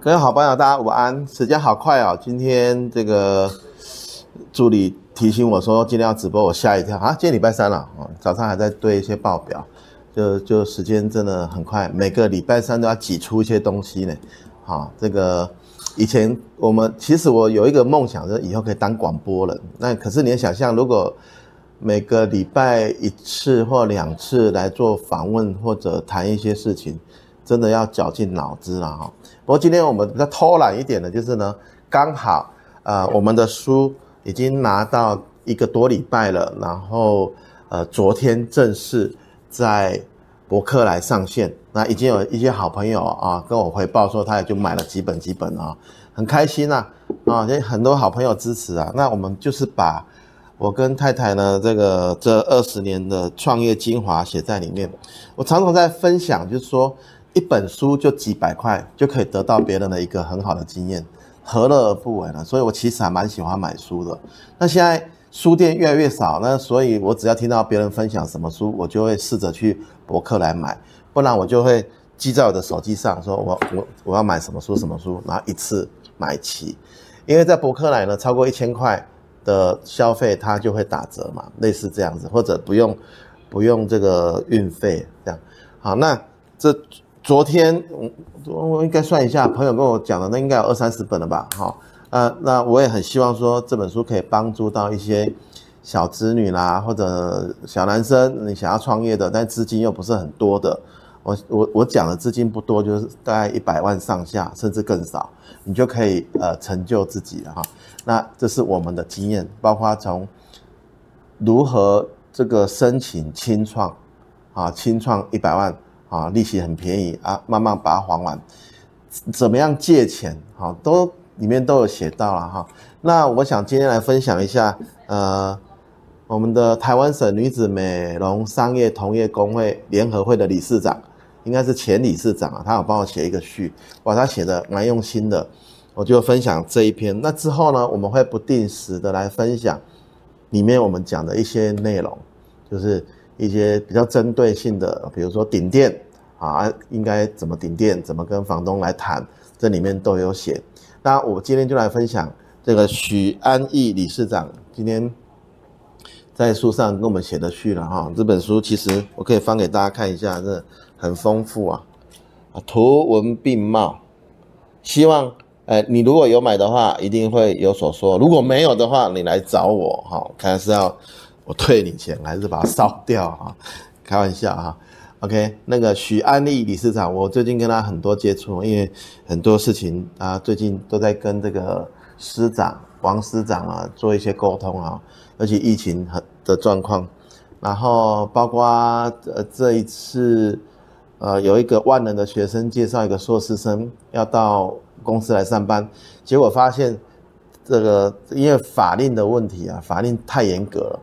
各位好朋友，大家午安！时间好快哦，今天这个助理提醒我说今天要直播，我吓一跳啊！今天礼拜三了，早上还在对一些报表，就就时间真的很快，每个礼拜三都要挤出一些东西呢。好，这个以前我们其实我有一个梦想，就是以后可以当广播人。那可是你要想象，如果每个礼拜一次或两次来做访问或者谈一些事情，真的要绞尽脑汁了哈。不过今天我们比较偷懒一点的，就是呢，刚好呃我们的书已经拿到一个多礼拜了，然后呃昨天正式在博客来上线，那已经有一些好朋友啊跟我回报说，他也就买了几本几本啊，很开心呐啊，也很多好朋友支持啊。那我们就是把我跟太太呢这个这二十年的创业精华写在里面。我常常在分享，就是说。一本书就几百块就可以得到别人的一个很好的经验，何乐而不为呢？所以我其实还蛮喜欢买书的。那现在书店越来越少，那所以我只要听到别人分享什么书，我就会试着去博客来买，不然我就会记在我的手机上，说我我我要买什么书什么书，然后一次买齐。因为在博客来呢，超过一千块的消费它就会打折嘛，类似这样子，或者不用不用这个运费这样。好，那这。昨天我我应该算一下，朋友跟我讲的，那应该有二三十本了吧？哈，呃，那我也很希望说这本书可以帮助到一些小子女啦，或者小男生，你想要创业的，但资金又不是很多的。我我我讲的资金不多，就是大概一百万上下，甚至更少，你就可以呃成就自己了哈。那这是我们的经验，包括从如何这个申请清创啊，清创一百万。啊，利息很便宜啊，慢慢把它还完。怎么样借钱？好，都里面都有写到了哈。那我想今天来分享一下，呃，我们的台湾省女子美容商业同业公会联合会的理事长，应该是前理事长啊，他有帮我写一个序，哇，他写的蛮用心的，我就分享这一篇。那之后呢，我们会不定时的来分享里面我们讲的一些内容，就是。一些比较针对性的，比如说顶店啊，应该怎么顶店，怎么跟房东来谈，这里面都有写。那我今天就来分享这个许安逸理事长今天在书上跟我们写的序了哈。这本书其实我可以翻给大家看一下，这很丰富啊，图文并茂。希望哎，你如果有买的话，一定会有所说；如果没有的话，你来找我哈，看是要。我退你钱，还是把它烧掉啊？开玩笑啊！OK，那个许安利理事长，我最近跟他很多接触，因为很多事情啊，最近都在跟这个师长王师长啊做一些沟通啊，而且疫情很的状况，然后包括呃这一次呃有一个万能的学生介绍一个硕士生要到公司来上班，结果发现这个因为法令的问题啊，法令太严格了。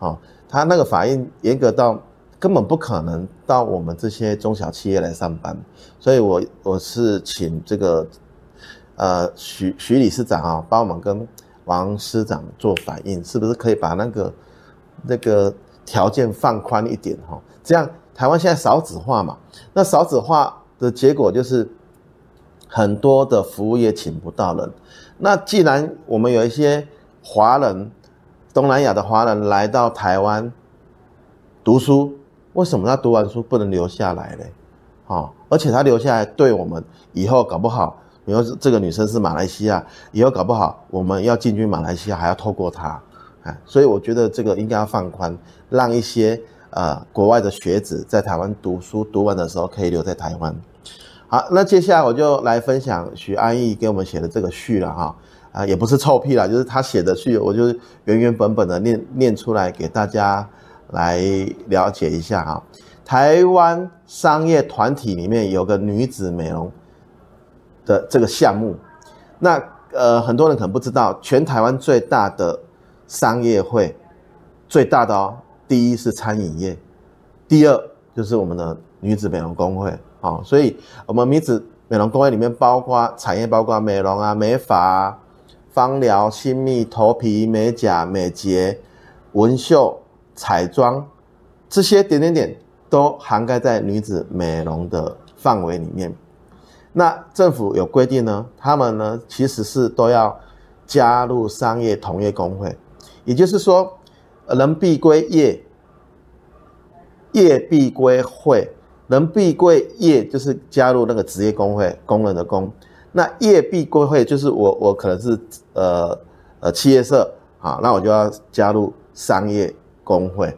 哦，他那个法令严格到根本不可能到我们这些中小企业来上班，所以我我是请这个呃许许理事长啊，帮我们跟王师长做反应，是不是可以把那个那个条件放宽一点哈？这样台湾现在少子化嘛，那少子化的结果就是很多的服务业请不到人，那既然我们有一些华人。东南亚的华人来到台湾读书，为什么他读完书不能留下来呢？哦，而且他留下来对我们以后搞不好，比如说这个女生是马来西亚，以后搞不好我们要进军马来西亚还要透过她，哎，所以我觉得这个应该要放宽，让一些呃国外的学子在台湾读书读完的时候可以留在台湾。好，那接下来我就来分享许安逸给我们写的这个序了哈。啊，也不是臭屁啦，就是他写的序，我就原原本本的念念出来给大家来了解一下哈。台湾商业团体里面有个女子美容的这个项目，那呃很多人可能不知道，全台湾最大的商业会，最大的哦，第一是餐饮业，第二就是我们的女子美容工会啊，所以我们女子美容工会里面包括产业，包括美容啊、美发啊。芳疗、新密、头皮、美甲、美睫、纹绣、彩妆，这些点点点都涵盖在女子美容的范围里面。那政府有规定呢，他们呢其实是都要加入商业同业公会，也就是说，人必归业，业必归会，人必归业就是加入那个职业工会，工人的工。那业必归会就是我我可能是呃呃企业社啊，那我就要加入商业公会，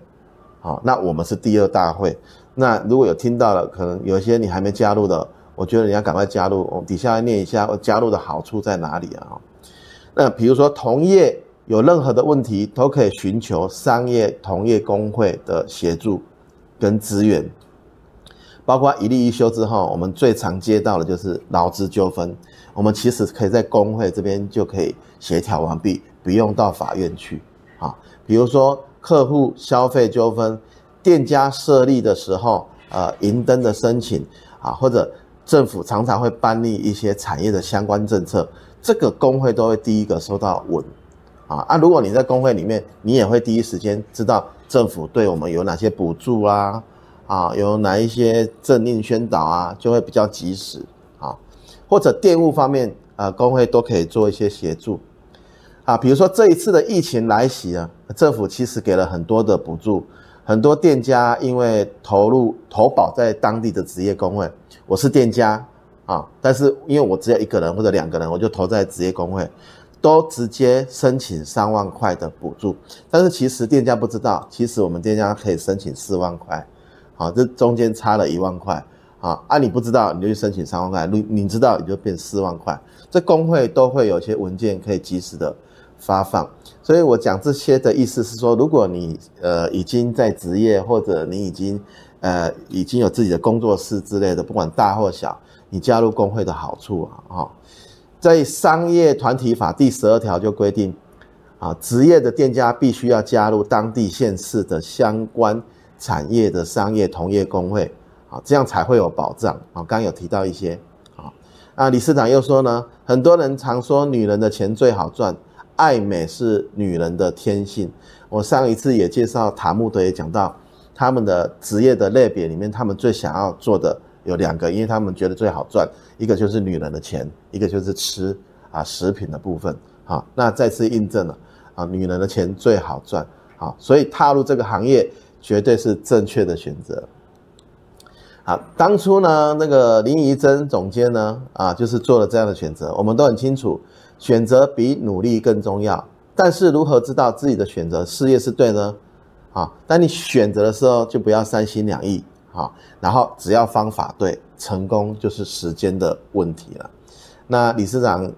好，那我们是第二大会。那如果有听到了，可能有一些你还没加入的，我觉得你要赶快加入。我底下来念一下，我加入的好处在哪里啊？那比如说同业有任何的问题，都可以寻求商业同业公会的协助跟资源。包括一例一休之后，我们最常接到的就是劳资纠纷，我们其实可以在公会这边就可以协调完毕，不用到法院去啊。比如说客户消费纠纷，店家设立的时候，呃，银灯的申请啊，或者政府常常会颁立一些产业的相关政策，这个公会都会第一个收到文啊。啊，如果你在公会里面，你也会第一时间知道政府对我们有哪些补助啊。啊，有哪一些政令宣导啊，就会比较及时啊，或者电务方面啊，工会都可以做一些协助啊。比如说这一次的疫情来袭啊，政府其实给了很多的补助，很多店家因为投入投保在当地的职业工会，我是店家啊，但是因为我只有一个人或者两个人，我就投在职业工会，都直接申请三万块的补助，但是其实店家不知道，其实我们店家可以申请四万块。啊，这中间差了一万块啊！啊，你不知道你就去申请三万块，你你知道你就变四万块。这工会都会有些文件可以及时的发放，所以我讲这些的意思是说，如果你呃已经在职业，或者你已经呃已经有自己的工作室之类的，不管大或小，你加入工会的好处啊，哈，在商业团体法第十二条就规定啊，职业的店家必须要加入当地县市的相关。产业的商业同业公会，啊，这样才会有保障啊。刚刚有提到一些，啊，啊，理事长又说呢，很多人常说女人的钱最好赚，爱美是女人的天性。我上一次也介绍塔木德也讲到，他们的职业的类别里面，他们最想要做的有两个，因为他们觉得最好赚，一个就是女人的钱，一个就是吃啊食品的部分。好，那再次印证了啊，女人的钱最好赚。好，所以踏入这个行业。绝对是正确的选择。好，当初呢，那个林怡珍总监呢，啊，就是做了这样的选择。我们都很清楚，选择比努力更重要。但是如何知道自己的选择事业是对呢？啊，当你选择的时候，就不要三心两意。啊，然后只要方法对，成功就是时间的问题了。那理事长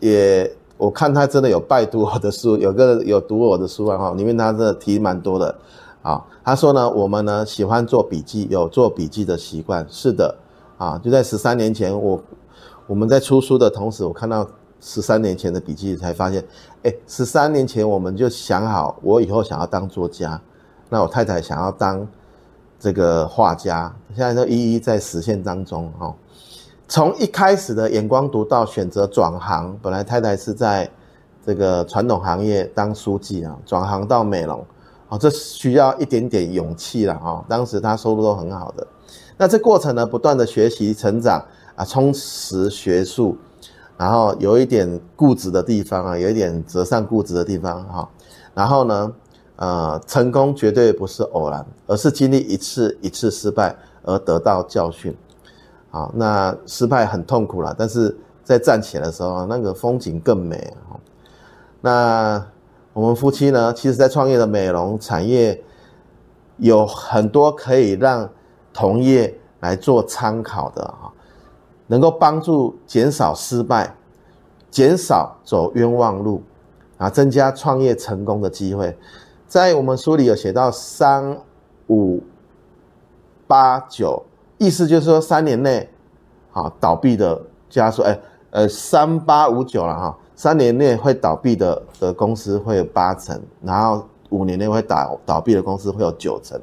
也。我看他真的有拜读我的书，有个有读我的书啊哈，里面他这提蛮多的，啊，他说呢，我们呢喜欢做笔记，有做笔记的习惯，是的，啊，就在十三年前，我我们在出书的同时，我看到十三年前的笔记，才发现，哎，十三年前我们就想好，我以后想要当作家，那我太太想要当这个画家，现在都一一在实现当中，哈。从一开始的眼光独到选择转行，本来太太是在这个传统行业当书记啊，转行到美容，啊，这需要一点点勇气了啊。当时他收入都很好的，那这过程呢，不断的学习成长啊，充实学术，然后有一点固执的地方啊，有一点折善固执的地方哈。然后呢，呃，成功绝对不是偶然，而是经历一次一次失败而得到教训。好，那失败很痛苦了，但是在站起来的时候，那个风景更美。那我们夫妻呢，其实在创业的美容产业有很多可以让同业来做参考的啊，能够帮助减少失败，减少走冤枉路，啊，增加创业成功的机会。在我们书里有写到三五八九。意思就是说，三年内，啊，倒闭的家数，哎，呃，三八五九了哈，三年内会倒闭的的公司会有八成，然后五年内会倒倒闭的公司会有九成，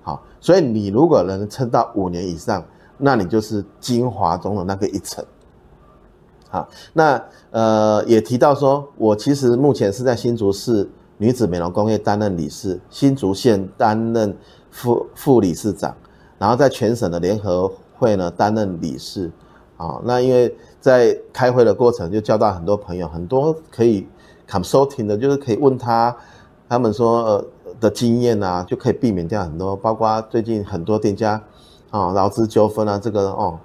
好，所以你如果能撑到五年以上，那你就是精华中的那个一层，好，那呃也提到说，我其实目前是在新竹市女子美容工业担任理事，新竹县担任副副理事长。然后在全省的联合会呢担任理事，啊，那因为在开会的过程就交到很多朋友，很多可以 consulting 的，就是可以问他，他们说呃的经验啊，就可以避免掉很多，包括最近很多店家啊劳资纠纷啊，这个哦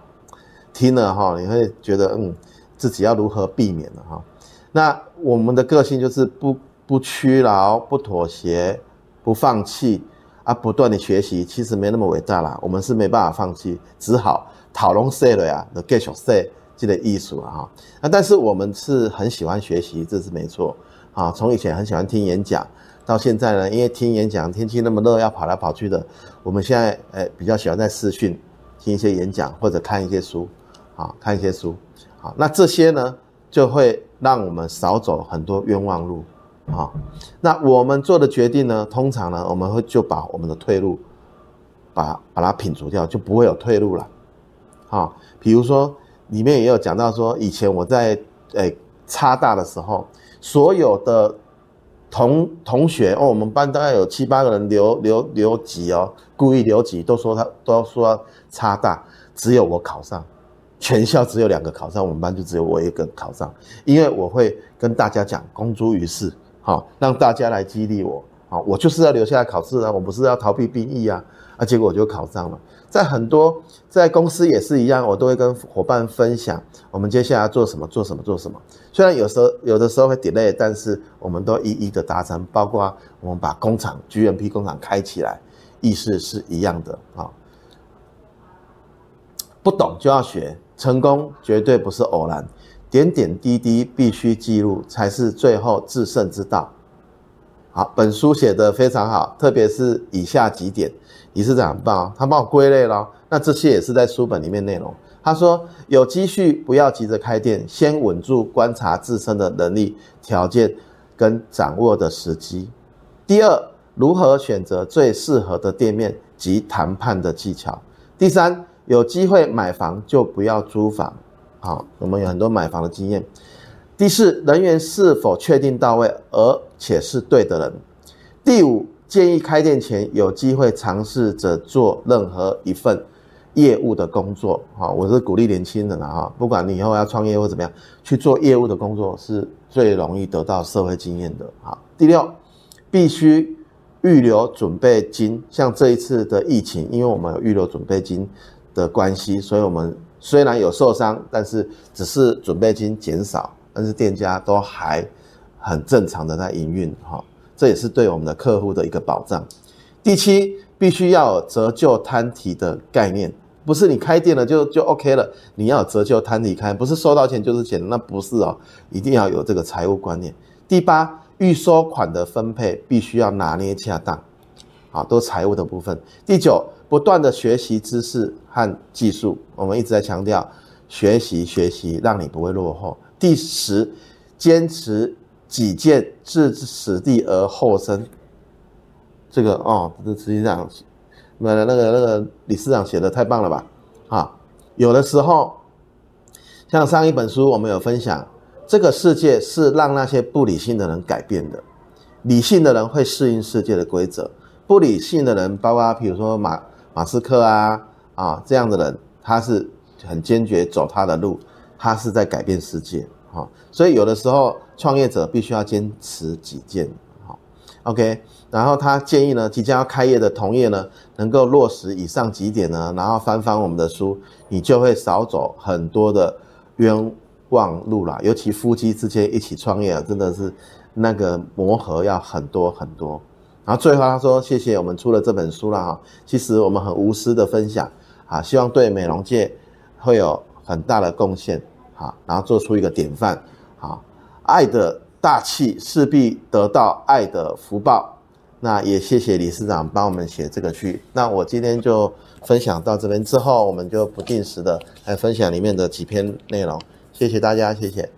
听了哈，你会觉得嗯自己要如何避免了哈。那我们的个性就是不不屈劳，不妥协，不放弃啊，不断的学习，其实没那么伟大啦。我们是没办法放弃，只好讨论说了呀，的继续说这个艺术啊哈。那但是我们是很喜欢学习，这是没错啊。从以前很喜欢听演讲，到现在呢，因为听演讲天气那么热，要跑来跑去的，我们现在诶比较喜欢在视讯听一些演讲或者看一些书啊，看一些书。好，那这些呢就会。让我们少走很多冤枉路，啊，那我们做的决定呢，通常呢，我们会就把我们的退路，把把它摒除掉，就不会有退路了，啊，比如说里面也有讲到说，以前我在诶差大的时候，所有的同同学哦，我们班大概有七八个人留留留级哦，故意留级，都说他都说要插大，只有我考上。全校只有两个考上，我们班就只有我一个考上，因为我会跟大家讲公诸于世，好让大家来激励我，好，我就是要留下来考试啊，我不是要逃避兵役啊，啊，结果我就考上了。在很多在公司也是一样，我都会跟伙伴分享我们接下来做什么，做什么，做什么。虽然有时候有的时候会 delay，但是我们都一一的达成，包括我们把工厂 GMP 工厂开起来，意思是一样的啊。不懂就要学。成功绝对不是偶然，点点滴滴必须记录，才是最后制胜之道。好，本书写得非常好，特别是以下几点，理事长很棒，他帮我归类了。那这些也是在书本里面内容。他说，有积蓄不要急着开店，先稳住观察自身的能力条件跟掌握的时机。第二，如何选择最适合的店面及谈判的技巧。第三。有机会买房就不要租房，好，我们有很多买房的经验。第四，人员是否确定到位，而且是对的人。第五，建议开店前有机会尝试着做任何一份业务的工作，好，我是鼓励年轻人的哈，不管你以后要创业或怎么样，去做业务的工作是最容易得到社会经验的。好，第六，必须预留准备金，像这一次的疫情，因为我们有预留准备金。的关系，所以我们虽然有受伤，但是只是准备金减少，但是店家都还很正常的在营运，哈，这也是对我们的客户的一个保障。第七，必须要有折旧摊提的概念，不是你开店了就就 OK 了，你要折旧摊提开，不是收到钱就是钱，那不是哦，一定要有这个财务观念。第八，预收款的分配必须要拿捏恰当，好，都财务的部分。第九。不断的学习知识和技术，我们一直在强调学习学习，让你不会落后。第十，坚持己见，置之死地而后生。这个哦，这实际上，那个那个那个理事长写的太棒了吧？啊，有的时候，像上一本书我们有分享，这个世界是让那些不理性的人改变的，理性的人会适应世界的规则，不理性的人，包括比如说马。马斯克啊啊这样的人，他是很坚决走他的路，他是在改变世界啊。所以有的时候创业者必须要坚持己见。好，OK。然后他建议呢，即将要开业的同业呢，能够落实以上几点呢，然后翻翻我们的书，你就会少走很多的冤枉路啦。尤其夫妻之间一起创业啊，真的是那个磨合要很多很多。然后最后他说：“谢谢我们出了这本书了哈，其实我们很无私的分享啊，希望对美容界会有很大的贡献啊，然后做出一个典范啊，爱的大气势必得到爱的福报。那也谢谢理事长帮我们写这个序。那我今天就分享到这边之后，我们就不定时的来分享里面的几篇内容。谢谢大家，谢谢。”